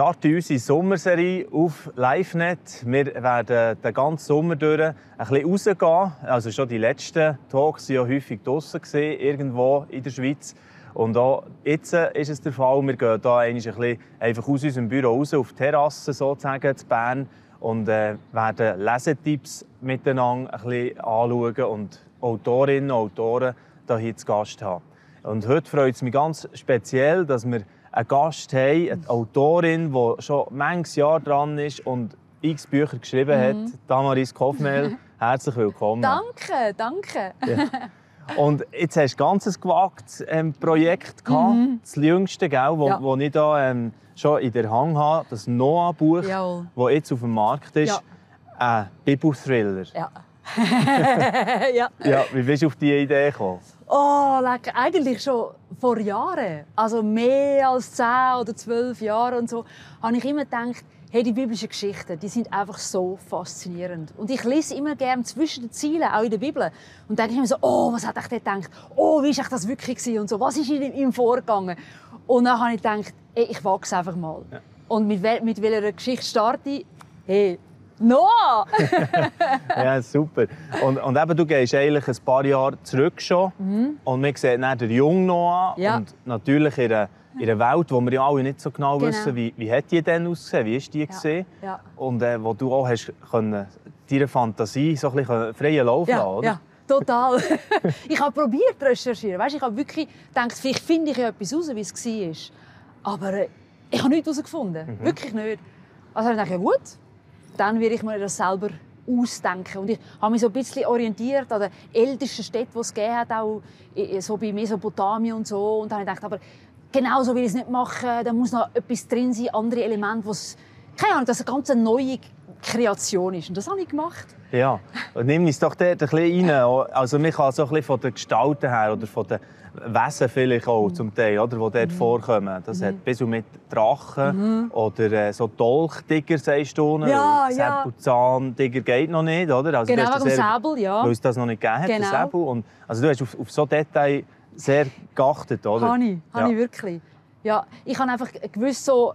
starten unsere Sommerserie auf LiveNet. Wir werden den ganzen Sommer durch ein bisschen rausgehen. Also schon die letzten Talks waren ja häufig draussen, irgendwo in der Schweiz. Und auch jetzt ist es der Fall. Wir gehen hier ein bisschen einfach aus unserem Büro raus, auf die Terrasse sozusagen, zu Bern und äh, werden Lesetipps miteinander ein bisschen anschauen und Autorinnen und Autoren hier zu Gast haben. Und heute freut es mich ganz speziell, dass wir einen Gast haben, eine Autorin, die schon manches Jahr dran ist und x Bücher geschrieben hat, mhm. Damaris Kofmel. Herzlich willkommen. Danke, danke. Ja. Und jetzt hast du ein ganz gewagtes ähm, Projekt gehabt, mhm. das jüngste, gell, wo, ja. wo ich da ähm, schon in der Hand habe, das Noah-Buch, das jetzt auf dem Markt ist. Ja. Ein Bibelthriller. Ja. ja. ja. Wie bist du auf diese Idee gekommen? Oh. Eigentlich schon vor Jahren. Also mehr als zehn oder zwölf Jahre und so, habe ich immer gedacht, hey, die biblischen Geschichten, die sind einfach so faszinierend. Und ich lese immer gerne zwischen den Zielen, auch in der Bibel. Und denke ich mir so, oh, was hat ich gedacht? Oh, wie war das wirklich gewesen? Und so, was ist in ihm vorgegangen? Und dann habe ich gedacht, hey, ich wage es einfach mal. Ja. Und mit, mit welcher Geschichte starte ich? Hey, Noah! ja, super. Und, und eben, du gehst eigentlich ein paar Jahre zurück schon. Mhm. Und man sieht dann den jungen Noah. Ja. Und natürlich in einer, in einer Welt, wo wir ja alle nicht so genau, genau. wissen, wie, wie hat die denn ausgesehen, wie ist die ja. gesehen. Ja. Und äh, wo du auch hast können, deiner Fantasie so ein bisschen freien Lauf ja. lassen, oder? Ja. Total. ich habe probiert zu recherchieren. Weißt, ich habe wirklich gedacht, vielleicht finde ich etwas heraus, wie es war. Aber äh, ich habe nichts herausgefunden. Mhm. Wirklich nicht. Also ich dachte, ja gut, dann werde ich mir das selber ausdenken. Und ich habe mich so ein bisschen orientiert an den ältesten Städten, die es gegeben hat, auch so bei Mesopotamien und so. Und dann habe ich gedacht, aber genau so will ich es nicht machen. Da muss noch etwas drin sein, andere Elemente, was keine Ahnung, das eine ganz neue Kreation ist. Und das habe ich gemacht. Ja, nimm uns doch dort ein bisschen rein. Also man kann so ein bisschen von den Gestalten her oder von den Wesen vielleicht auch mhm. zum Teil, oder, die dort mhm. vorkommen. Das mhm. hat bis und mit Drachen mhm. oder äh, so Dolchtiger, sagst du. Ja, ja. Säbelzahntiger geht noch nicht, oder? Also, genau, wegen Säbel, ja. Weil es das noch nicht gegeben hat, genau. Säbel. Und, also du hast auf, auf so Details sehr geachtet, oder? Habe ich, habe ja. ich wirklich. Ja, ich habe einfach gewusst, so,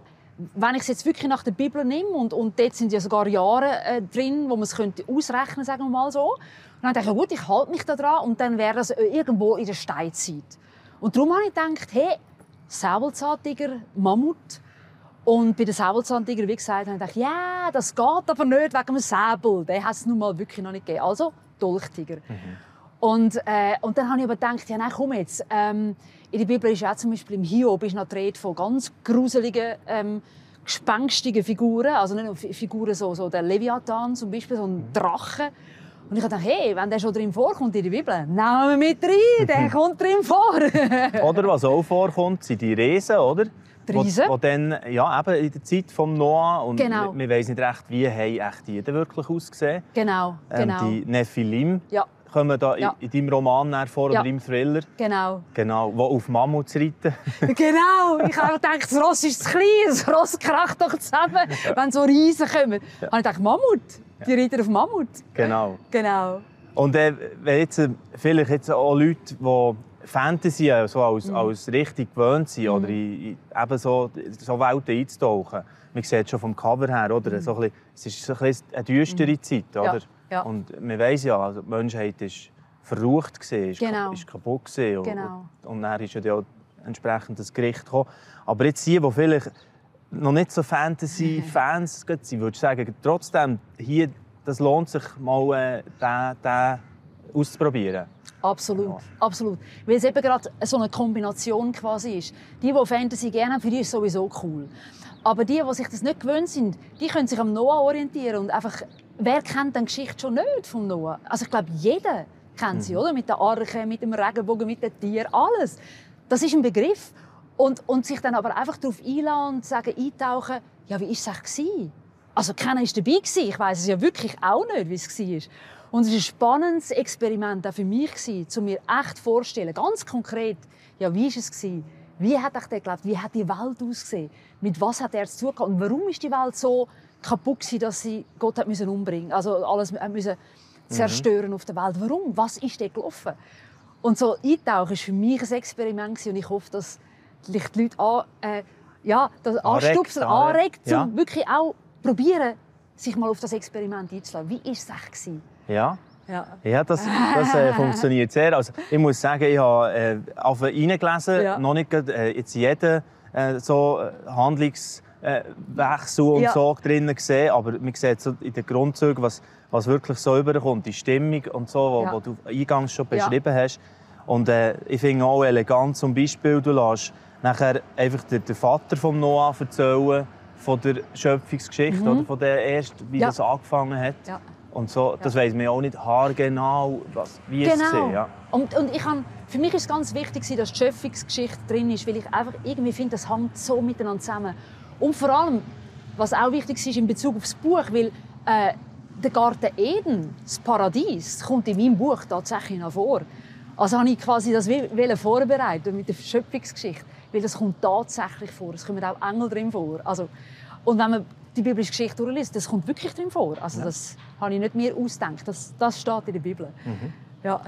wenn ich es jetzt wirklich nach der Bibel nehme und, und dort sind ja sogar Jahre äh, drin, wo man es könnte ausrechnen, sagen wir mal so, dann dachte ich, gut, ich halte mich da dran und dann wäre das irgendwo in der Steinzeit. Und darum habe ich gedacht, hey, Säbelzahntiger, Mammut. Und bei den Säbelzahntiger, wie gesagt, habe ich gedacht, ja, das geht aber nicht wegen dem Säbel. Den hat es nun mal wirklich noch nicht gegeben. Also Dolchtiger. Mhm. Und, äh, und dann habe ich aber gedacht, ja, nein, komm jetzt. Ähm, in der Bibel ist auch zum Beispiel im Hiob ist noch die Rede von ganz gruseligen, ähm, gespenstigen Figuren. Also nicht nur Figuren so, so der Leviathan zum Beispiel, so ein mhm. Drache. Und ich dachte, hey, wenn der schon drin vorkommt in der Bibel, nehmen wir mit rein, der kommt drin vor. oder was auch vorkommt, sind die Riesen, oder? Die Riesen? Wo, wo dann, ja, eben in der Zeit von Noah, und genau. wir, wissen nicht recht, wie haben echt die wirklich ausgesehen. Genau, ähm, genau. Die Nephilim. Ja kommen da ja. in, deinem Roman vor ja. oder im Thriller. Genau. Genau, wo auf Mammuts reiten. genau, ich habe gedacht, das Ross ist zu klein, das Ross kracht doch zusammen, ja. wenn so Riesen kommen. Ja. Und ich dachte, Mammut, die reiten auf Mammut. Genau. Genau. Und äh, wenn jetzt, äh, vielleicht jetzt auch Leute, die Fantasy äh, so als, mhm. als richtig gewöhnt sind, mhm. oder in, in, eben so, so Welten einzutauchen. Man sieht es schon vom Cover her, oder? Mhm. So ein bisschen, es ist so ein bisschen eine düstere mhm. Zeit, oder? Ja. Und man weiß ja, also die Menschheit ist verrucht gesehen, ist, genau. ist kaputt gesehen. Genau. Und, und dann ist ja auch entsprechend das Gericht gekommen. Aber jetzt die, die vielleicht noch nicht so Fantasy-Fans sind, würde ich sagen, trotzdem, hier, das lohnt sich mal, äh, den, den auszuprobieren. Absolut, ja. absolut. Weil es eben gerade so eine Kombination quasi ist. Die, die Fantasy gerne haben, für die ist es sowieso cool. Aber die, die sich das nicht gewöhnt sind, die können sich am Noah orientieren und einfach, wer kennt die Geschichte schon nicht vom Noah? Also ich glaube, jeder kennt sie, mhm. oder? Mit der Arche, mit dem Regenbogen, mit den Tieren, alles. Das ist ein Begriff. Und, und sich dann aber einfach darauf einladen und sagen, eintauchen, ja, wie war es eigentlich? Also keiner war dabei. Ich weiß es ja wirklich auch nicht, wie es war. Und es war ein spannendes Experiment auch für mich, um mir echt vorzustellen, ganz konkret, ja, wie war es? Wie hat er gelebt? Wie hat die Welt ausgesehen? Mit was hat er zu tun Und warum ist die Welt so kaputt gewesen, dass sie Gott hat müssen umbringen, also alles müssen zerstören mhm. auf der Welt? Warum? Was ist da gelaufen? Und so eintauchen war für mich ein Experiment und ich hoffe, dass die Leute an, äh, ja, das Anregt, anstupst, anregt, anregt, um ja. wirklich auch probieren, sich mal auf das Experiment einzulassen. Wie war es echt? gewesen? Ja. Ja. Ja, das, das äh, funktioniert sehr. Also, ich muss sagen, ich habe äh, auf reingelesen, Ja. noch nicht äh, jetzt jeden äh, so äh, Handlungswechsel und Ja. so drin gesehen, aber man sieht so in den Grundzügen, was, was wirklich so überkommt, die Stimmung und so, wo, Ja. wo du eingangs schon beschrieben hast. Und äh, ich finde auch elegant zum Beispiel, du lässt nachher einfach den, den Vater von Noah erzählen von der Schöpfungsgeschichte, oder von der erst, wie Mhm. Ja. das angefangen hat. Ja. Und so, das weiss man auch nicht haargenau, was, wie es Genau. war. Ja. Und, und ich han, für mich ist es ganz wichtig, dass die Schöpfungsgeschichte drin ist, weil ich einfach irgendwie finde, das hängt so miteinander zusammen. Und vor allem, was auch wichtig ist in Bezug auf das Buch, weil äh, der Garten Eden, das Paradies, kommt in meinem Buch tatsächlich noch vor. Also habe ich quasi das vorbereiten mit der Schöpfungsgeschichte, weil das kommt tatsächlich vor. Es kommen auch Engel drin vor. Also, und wenn man die biblische Geschichte durchliest, das kommt wirklich drin vor. Also das habe ich nicht mir ausgedacht. Das, das steht in der Bibel. Ja.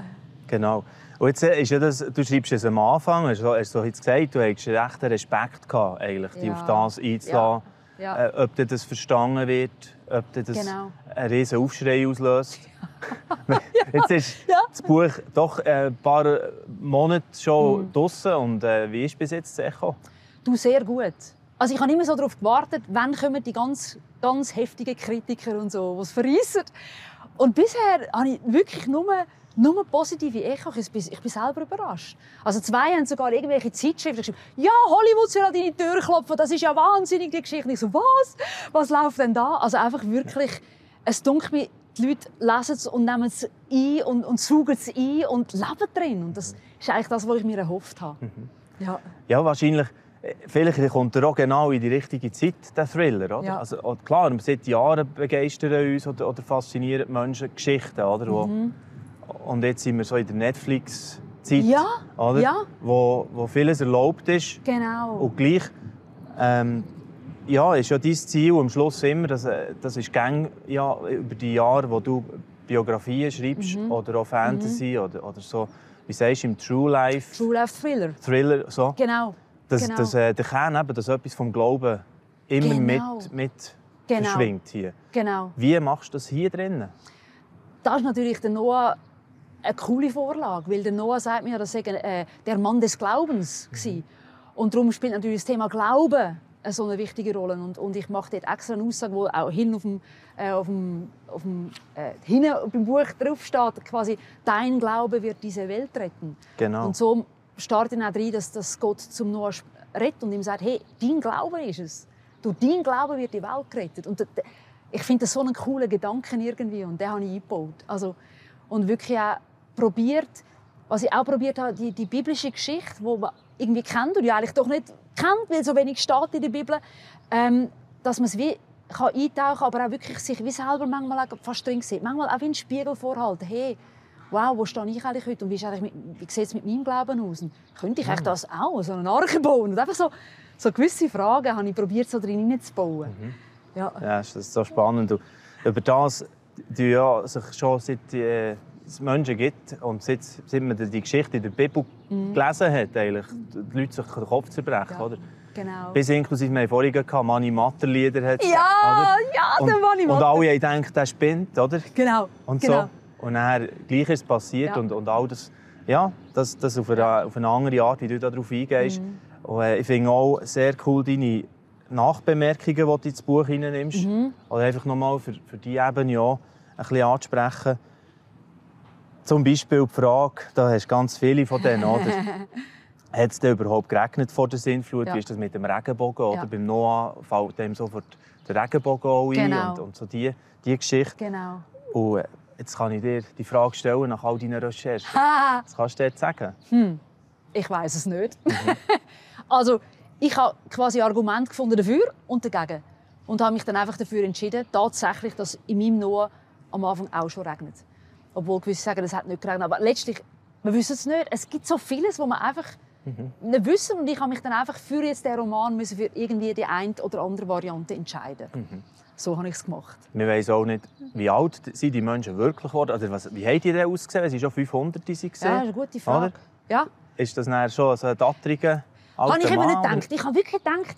Genau. Und jetzt äh, ist ja das, du schreibst es am Anfang, hast du hast du jetzt gesagt, du hast recht Respekt gehabt, eigentlich, dich Ja. auf das einzulassen. Ja. Äh, ob dir das verstanden wird, ob dir das Genau. einen riesen Aufschrei auslöst. Jetzt ist Ja. das Buch doch äh, ein paar Monate schon Mhm. draußen und äh, wie ist bis jetzt das Echo? Du sehr gut. Also ich habe immer so darauf gewartet, wann kommen die ganz, ganz heftigen Kritiker und so, was verreissen. Und bisher habe ich wirklich nur, nur positive Echo. Ich bin, ich bin selber überrascht. Also zwei haben sogar irgendwelche Zeitschriften geschrieben, ja, Hollywood soll an deine Tür klopfen, das ist ja wahnsinnig, die Geschichte. Ich so, was? Was läuft denn da? Also einfach wirklich, es dunkelt mir, die Leute lesen es und nehmen es ein und, und saugen es ein und leben drin. Und das ist eigentlich das, was ich mir erhofft habe. Ja. Ja, wahrscheinlich. Vielleicht kommt er auch genau in die richtige Zeit, der Thriller. Oder? Ja. Also, und klar, seit Jahren begeistern uns oder, oder faszinieren Menschen Geschichten. Oder? Wo, Und jetzt sind wir so in der Netflix-Zeit, Ja, oder? ja. Wo, wo vieles erlaubt ist. Genau. Und gleich ähm, ja, ist ja dein Ziel am Schluss immer, dass, äh, das ist gang, ja, über die Jahre, wo du Biografien schreibst Mhm. oder auch Fantasy oder, oder so, wie sagst du, im True Life True Life Thriller. Thriller, so. Genau. Dass, genau. dass äh, der Kern eben, dass etwas vom Glauben immer Genau. mit, mit Genau. verschwingt hier. genau. Wie machst du das hier drinnen? Das ist natürlich der Noah eine coole Vorlage, weil der Noah sagt mir, das sei äh, der Mann des Glaubens Mhm. war. Und darum spielt natürlich das Thema Glauben eine so eine wichtige Rolle. Und, und ich mache dort extra eine Aussage, wo auch hin auf dem, äh, auf dem, auf dem äh, hinten beim Buch drauf steht, quasi «Dein Glaube wird diese Welt retten». Genau. Und so startet dann auch rein, dass, dass Gott zum Noah rettet und ihm sagt, hey, dein Glaube ist es. Durch dein Glaube wird die Welt gerettet. Und ich finde das so einen coolen Gedanken irgendwie und den habe ich eingebaut. Also, und wirklich auch probiert, was ich auch probiert habe, die, die biblische Geschichte, die man irgendwie kennt und ja eigentlich doch nicht kennt, weil so wenig steht in der Bibel, ähm, dass man es wie kann eintauchen kann, aber auch wirklich sich wie selber manchmal auch fast drin sieht. Manchmal auch wie einen Spiegel vorhalten. Hey, wow, wo stehe ich eigentlich heute und wie, ist eigentlich mit, wie sieht es mit meinem Glauben aus? Und könnte ich eigentlich das auch, so eine Arche bauen? Und einfach so, so gewisse Fragen habe ich probiert, so drin hineinzubauen. Ja. Ja, das ist so spannend. Und über das, die ja sich schon seit äh, es Menschen gibt und seit, seit man die Geschichte in der Bibel gelesen hat, eigentlich, die Leute sich den Kopf zerbrechen. Mhm. Ja. Oder? Genau. Bis inklusive, wir haben vorhin gehabt, Mani Matter-Lieder hat es Ja, oder? ja, und, der Mani Und Matter. alle haben gedacht, der spinnt, oder? Genau. Und genau. so. Und dann gleich ist es passiert Ja. und, und all das, ja, das, das auf, eine, auf eine andere Art, wie du darauf eingehst. Mhm. Und, äh, ich finde auch sehr cool deine Nachbemerkungen, die du ins Buch hineinnimmst. Mhm. Oder einfach nochmal für, für die Ebene auch ein bisschen anzusprechen. Zum Beispiel die Frage, da hast du ganz viele von denen, oder? Hat es denn überhaupt geregnet vor der Sintflut? Ja. Wie ist das mit dem Regenbogen? Oder Ja. beim Noah fällt dem sofort der Regenbogen auch ein Genau. und, und so die, die Geschichte. Genau. Und äh, jetzt kann ich dir die Frage stellen nach all deinen Recherchen. Ha, Was kannst du dir sagen? ich weiß es nicht. also, ich habe quasi Argument gefunden dafür und dagegen. Und habe mich dann einfach dafür entschieden, tatsächlich, dass in meinem Noah am Anfang auch schon regnet. Obwohl gewisse sagen, es hat nicht geregnet. Aber letztlich, wir wissen es nicht. Es gibt so vieles, wo man einfach nicht wissen. Und ich habe mich dann einfach für jetzt den Roman müssen für irgendwie die eine oder andere Variante entscheiden. So habe ich es gemacht. Wir wissen auch nicht, wie alt sind die Menschen wirklich geworden. Was, wie haben die denn ausgesehen? Es sind schon 500 die sie Ja, das ist eine gute Frage. Oder? Ja, Ist das dann schon so ein dattriger alter habe ich eben nicht gedacht. Ich habe wirklich gedacht,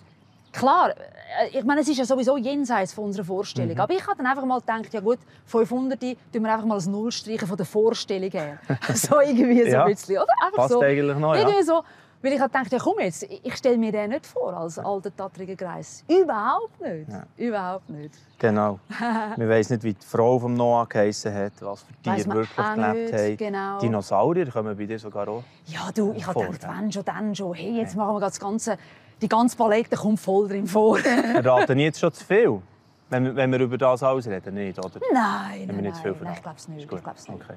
klar, äh, ich meine, es ist ja sowieso jenseits von unserer Vorstellung. Mhm. Aber ich habe dann einfach mal gedacht, ja gut, 500 tun wir einfach mal als Null streichen von der Vorstellung her. so irgendwie so Ja. ein bisschen, oder? Einfach Passt so. eigentlich noch, ja. Irgendwie so. Weil ich habe gedacht, ja komm jetzt, ich stelle mir den nicht vor als alter tattriger Greis. Überhaupt nicht. Ja. Überhaupt nicht. Genau. Wir wissen nicht, wie die Frau vom Noah geheissen hat, was für Weiss Tiere man wirklich gelebt haben. genau. Dinosaurier kommen bei dir sogar auch. Ja, du, ich habe gedacht, ja. wenn schon, dann schon. Hey, jetzt machen wir das ganze, die ganze Palette kommt voll drin vor. Wir raten jetzt schon zu viel, wenn wir, wenn wir über das alles reden, nicht, oder? nein, nein, nein, nein, ich glaube es nicht. Ich glaub's nicht. Okay.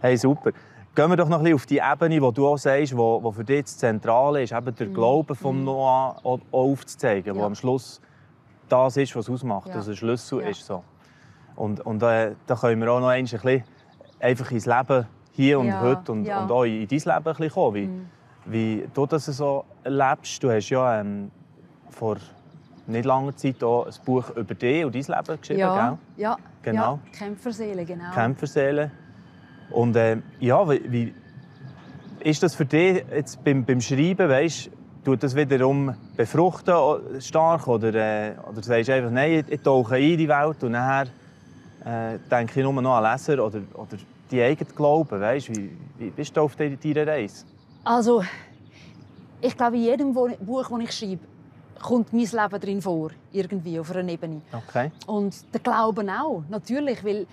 Hey, super. Gehen wir doch noch ein bisschen auf die Ebene, wo du auch sagst, wo, wo für dich das Zentrale ist, eben der Glaube vom Noah auch aufzuzeigen, wo Mhm. Ja. am Schluss das ist, was es ausmacht, Ja. dass ein Schlüssel Ja. ist. So. Und, und äh, da können wir auch noch ein bisschen einfach ins Leben hier und Ja, heute und, ja. Mhm. und auch in dein Leben ein bisschen kommen. Wie, wie du das so erlebst. Du hast ja ähm, vor nicht langer Zeit auch ein Buch über dich und dein Leben geschrieben, Ja, gell? ja, Genau. ja, Kämpferseele, genau. Kämpferseele. Und äh, ja, wie, wie ist das für dich jetzt beim, beim Schreiben, weißt, tut das wiederum befruchten stark oder, äh, oder sagst du einfach, nein, ich, ich tauche ein in die Welt und nachher äh, denke ich nur noch an Leser oder, oder die eigenen Glauben, weißt, wie, wie bist du auf de- deiner Reise? Also, ich glaube, in jedem Buch, das ich schreibe, kommt mein Leben drin vor, irgendwie auf einer Ebene. Okay. Und der Glauben auch, natürlich, weil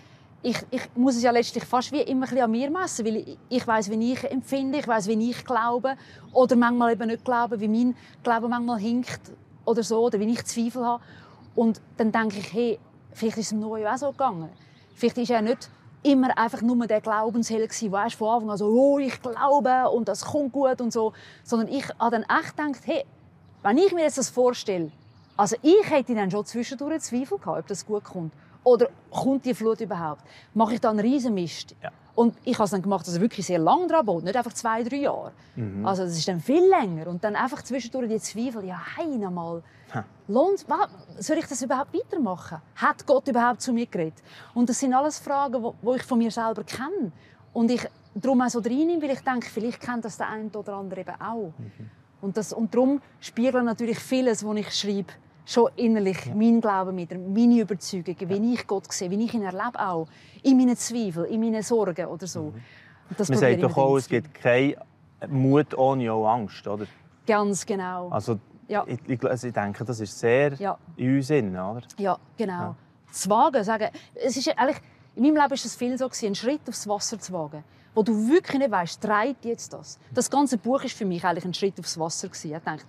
ich, ich muss es ja letztlich fast wie immer an mir messen, weil ich, ich weiß, wie ich empfinde, ich weiß, wie ich glaube oder manchmal eben nicht glaube, wie mein Glaube manchmal hinkt oder so oder wie ich Zweifel habe. Und dann denke ich, hey, vielleicht ist es dem Noah auch so gegangen. Vielleicht ist er nicht immer einfach nur der Glaubensheld gewesen, weißt, von Anfang an so, oh, ich glaube und das kommt gut und so, sondern ich habe dann echt gedacht, hey, wenn ich mir jetzt das vorstelle, also ich hätte dann schon zwischendurch Zweifel gehabt, ob das gut kommt. Oder kommt die Flut überhaupt? Mache ich da einen riesen Mist? Ja. Und ich habe es dann gemacht, dass er wirklich sehr lange dran bot, nicht einfach zwei, drei Jahre. Mhm. Also das ist dann viel länger. Und dann einfach zwischendurch die Zweifel, ja, hey, mal. Ha. Lohnt, soll ich das überhaupt weitermachen? Hat Gott überhaupt zu mir geredet? Und das sind alles Fragen, wo ich von mir selber kenne. Und ich darum auch so reinnehme, weil ich denke, vielleicht kennt das der eine oder andere eben auch. Und, das, und darum spiegeln natürlich vieles, was ich schreibe, schon innerlich mein Glauben mit, meine Überzeugungen, wie ich Gott sehe, wie ich ihn erlebe auch. In meinen Zweifeln, in meinen Sorgen oder so. Das Man sagt doch auch, es gibt keinen Mut ohne auch Angst, oder? Ganz genau. Also, Ja. ich, ich, also ich denke, das ist sehr Ja. in uns drin, oder? Ja, genau. Ja. Zu wagen, sagen, es ist ja eigentlich, in meinem Leben war es viel so, einen Schritt aufs Wasser zu wagen, wo du wirklich nicht weißt, treibt jetzt das. Das ganze Buch war für mich eigentlich ein Schritt aufs Wasser. Gewesen. Ich dachte,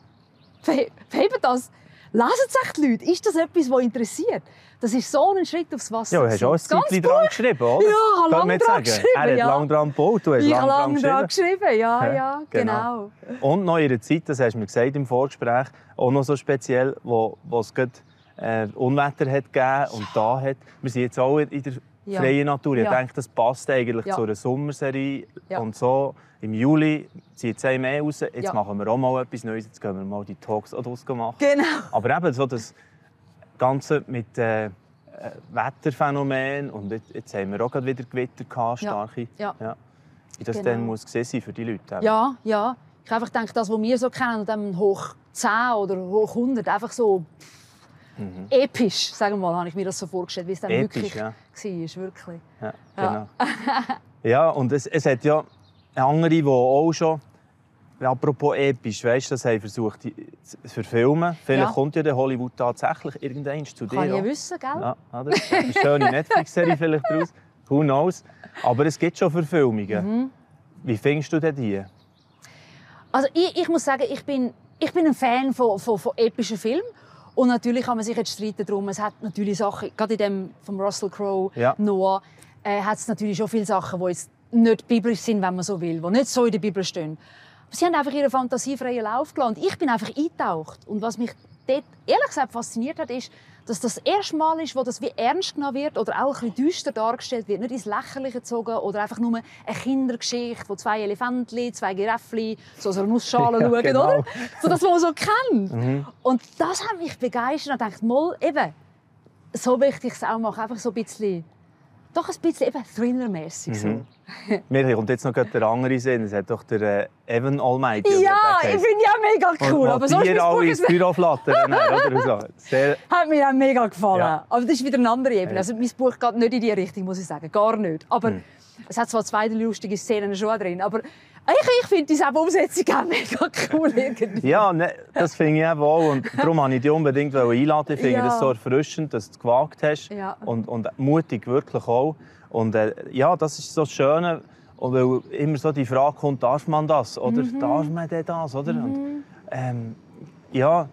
verheben das, lesen es echt die Leute? Ist das etwas, was interessiert? Das ist so ein Schritt aufs Wasser. Ja, du hast auch ein. Das Zeitchen dran geschrieben, oder? Ja, lange dran sagen? geschrieben, Er hat ja. lange dran gebaut, du hast Ich lange habe dran lange geschrieben. dran geschrieben, ja, Ja, genau. genau. Und noch in einer Zeit, das hast du mir gesagt im Vorgespräch, auch noch so speziell, wo, wo es gerade äh, Unwetter hat gegeben und da hat. Wir sind jetzt auch in der Ja. freien Natur. Ich Ja. denke, das passt eigentlich Ja. zu einer Sommerserie. Ja. Und so im Juli zieht es einem mehr raus. Jetzt Ja. machen wir auch mal etwas Neues. Jetzt gehen wir mal die Talks auch draus machen. Genau. Aber eben so das Ganze mit äh, äh, Wetterphänomen und jetzt, jetzt haben wir auch gerade wieder Gewitter gehabt, Ja. starke. Ja. Wie das Genau. dann muss gesehen sein für die Leute. eben. Ja, ja. Ich einfach gedacht, das, was wir so kennen, dann hoch 10 oder hoch 100, einfach so Mhm. episch, sagen wir mal, habe ich mir das so vorgestellt, wie es dann Episch, wirklich ja. war. Wirklich. Ja, Ja. genau. ja, und es, es hat ja andere, die auch schon, ja, apropos episch, weißt, das haben versucht zu verfilmen. Vielleicht Ja. kommt ja der Hollywood tatsächlich irgendwann zu dir. Kann ich wissen, gell? Ja, oder? Eine schöne Netflix-Serie vielleicht daraus. Who knows? Aber es gibt schon Verfilmungen. Mhm. Wie findest du denn die? Also ich, ich muss sagen, ich bin, ich bin ein Fan von, von, von epischen Filmen. Und natürlich kann man sich jetzt streiten darum. Es hat natürlich Sachen, gerade in dem von Russell Crowe, Ja. Noah, äh, hat es natürlich schon viele Sachen, die jetzt nicht biblisch sind, wenn man so will, die nicht so in der Bibel stehen. Aber sie haben einfach ihre fantasiefreien Lauf gelassen. Ich bin einfach eingetaucht. Und was mich dort ehrlich gesagt fasziniert hat, ist, dass das erste Mal ist, wo das wie ernst genommen wird oder auch ein bisschen düster dargestellt wird. Nicht ins Lächerliche gezogen oder einfach nur eine Kindergeschichte, wo zwei Elefantli, zwei Giraffli so aus einer Nussschale Ja, schauen, genau. oder? So das, was man so kennt. Mhm. Und das hat mich begeistert. Ich dachte, mal, eben, so möchte ich es auch machen. Einfach so ein bisschen doch ein bisschen eben thrillermäßig. Mhm. So. Mir kommt jetzt noch der andere Sinn. Es hat doch der äh, Evan Almighty. Ja, ich finde ja mega cool. Aber so ist alle ins Büro flattern. oder so. Hat mir auch mega gefallen. Ja. Aber das ist wieder eine andere Ebene. Also mein Buch geht nicht in die Richtung, muss ich sagen. Gar nicht. Aber hm. es hat zwar zwei lustige Szenen schon drin, aber ich, ich finde diese Umsetzung auch mega cool. Irgendwie. Ja, ne, das finde ich auch. Und darum wollte ich dich unbedingt einladen. Ich finde ja. das so erfrischend, dass du es gewagt hast. Ja. Und, und mutig wirklich auch. Und äh, ja, das ist so das Schöne. Und weil immer so die Frage kommt, darf man das? Oder mhm. darf man denn das? Oder? Mhm. Und, ähm, ja,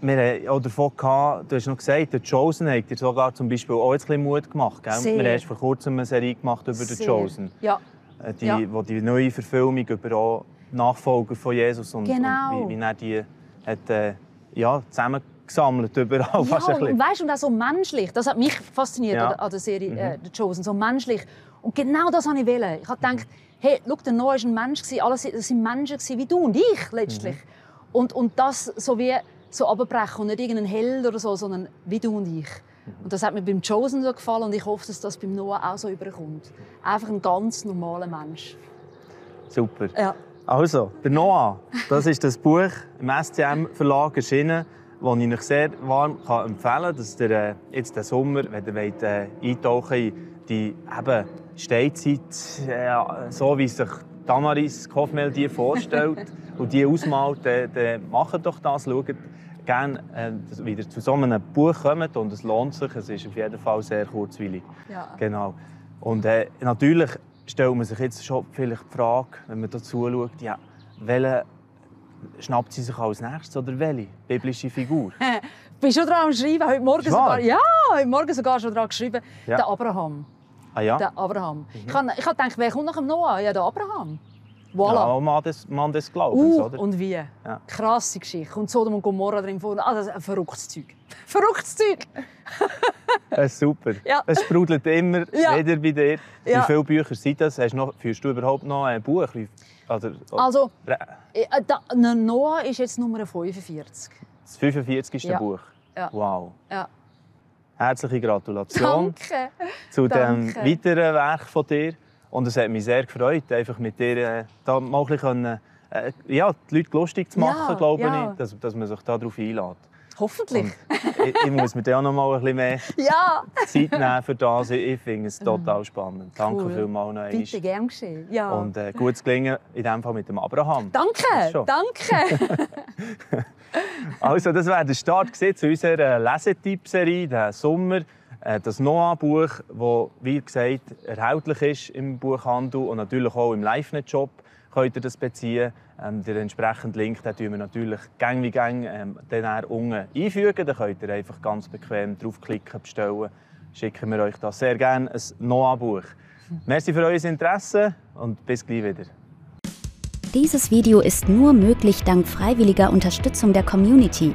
wir haben auch davon gehabt, du hast noch gesagt, der Chosen hat dir sogar zum Beispiel auch ein bisschen Mut gemacht. Gell? Wir haben vor kurzem eine Serie gemacht über den Chosen. Ja. Äh, die, ja. wo die neue Verfilmung über Nachfolger von Jesus und, genau. und wie, wie er die hat, äh, ja, zusammengesammelt überall. Ja, und weißt und auch so menschlich. Das hat mich fasziniert ja. an der Serie mhm. äh, The Chosen. So menschlich. Und genau das wollte ich. Wollen. Ich habe gedacht, hey, schau, der Noah war ein Mensch. Alles das waren Menschen wie du und ich letztlich. Mhm. Und, und das so wie so abbrechen und nicht irgendein Held oder so, sondern wie du und ich. Und das hat mir beim Chosen so gefallen und ich hoffe, dass das beim Noah auch so überkommt. Einfach ein ganz normaler Mensch. Super. Ja. Also, der Noah, das ist das Buch im SCM Verlag erschienen, das ich euch sehr warm kann empfehlen kann, dass ihr äh, jetzt den Sommer, wenn ihr wollt, äh, eintauchen in die eben Steinzeit, äh, so wie sich Damaris Kofmel die vorstellt und die ausmalt, dann, dann macht doch das, schaut gerne äh, wieder zu so einem Buch kommt und es lohnt sich. Es ist auf jeden Fall sehr kurzweilig. Ja. Genau. Und äh, natürlich stellt man sich jetzt schon vielleicht die Frage, wenn man dazu schaut, ja, welche schnappt sie sich als nächstes oder welche biblische Figur? Bist du schon dran am Schreiben? Heute Morgen sogar, ja, heute Morgen sogar schon dran geschrieben. Ja. Der Abraham. Ah ja? Der Abraham. Mhm. Ich habe gedacht, wer kommt nach dem Noah? Ja, der Abraham. Voilà. Ja, Mann des, Mann des Glaubens, uh, oder? und wie. Ja. Krasse Geschichte. Und Sodom und Gomorra drin vor. Also ein verrücktes Zeug. verrücktes Zeug! das ist super. Ja. Es sprudelt immer ja. wieder bei dir. Ja. Wie viele Bücher sind das? Hast noch, führst du überhaupt noch ein Buch? Also, also äh, da, Noah ist jetzt Nummer 45. Das 45 ist ja. Buch? Ja. Wow. Ja. Herzliche Gratulation Danke. zu dem weiteren Werk von dir. Und es hat mich sehr gefreut, einfach mit dir äh, da mal ein bisschen, äh, ja, die Leute lustig zu machen, ja, glaube ja. ich, dass, dass man sich darauf einlädt. Hoffentlich. ich, ich, muss mir auch noch mal ein bisschen mehr ja. Zeit nehmen für das. Ich finde es total spannend. Danke cool. vielmals noch einmal. Bitte, gern geschehen. Ja. Und äh, gutes Gelingen in diesem Fall mit dem Abraham. Danke, danke. also, das wäre der Start zu unserer Lesetipp-Serie, der Sommer. Äh, das Noah-Buch, das, wie gesagt, erhältlich ist im Buchhandel und natürlich auch im LiveNet-Shop könnt ihr das beziehen. Ähm, den entsprechenden Link den wir natürlich gang wie gang ähm, dann unten einfügen. Da könnt ihr einfach ganz bequem draufklicken, bestellen. Schicken wir euch das sehr gerne ein Noah-Buch. Merci für euer Interesse und bis gleich wieder. Dieses Video ist nur möglich dank freiwilliger Unterstützung der Community.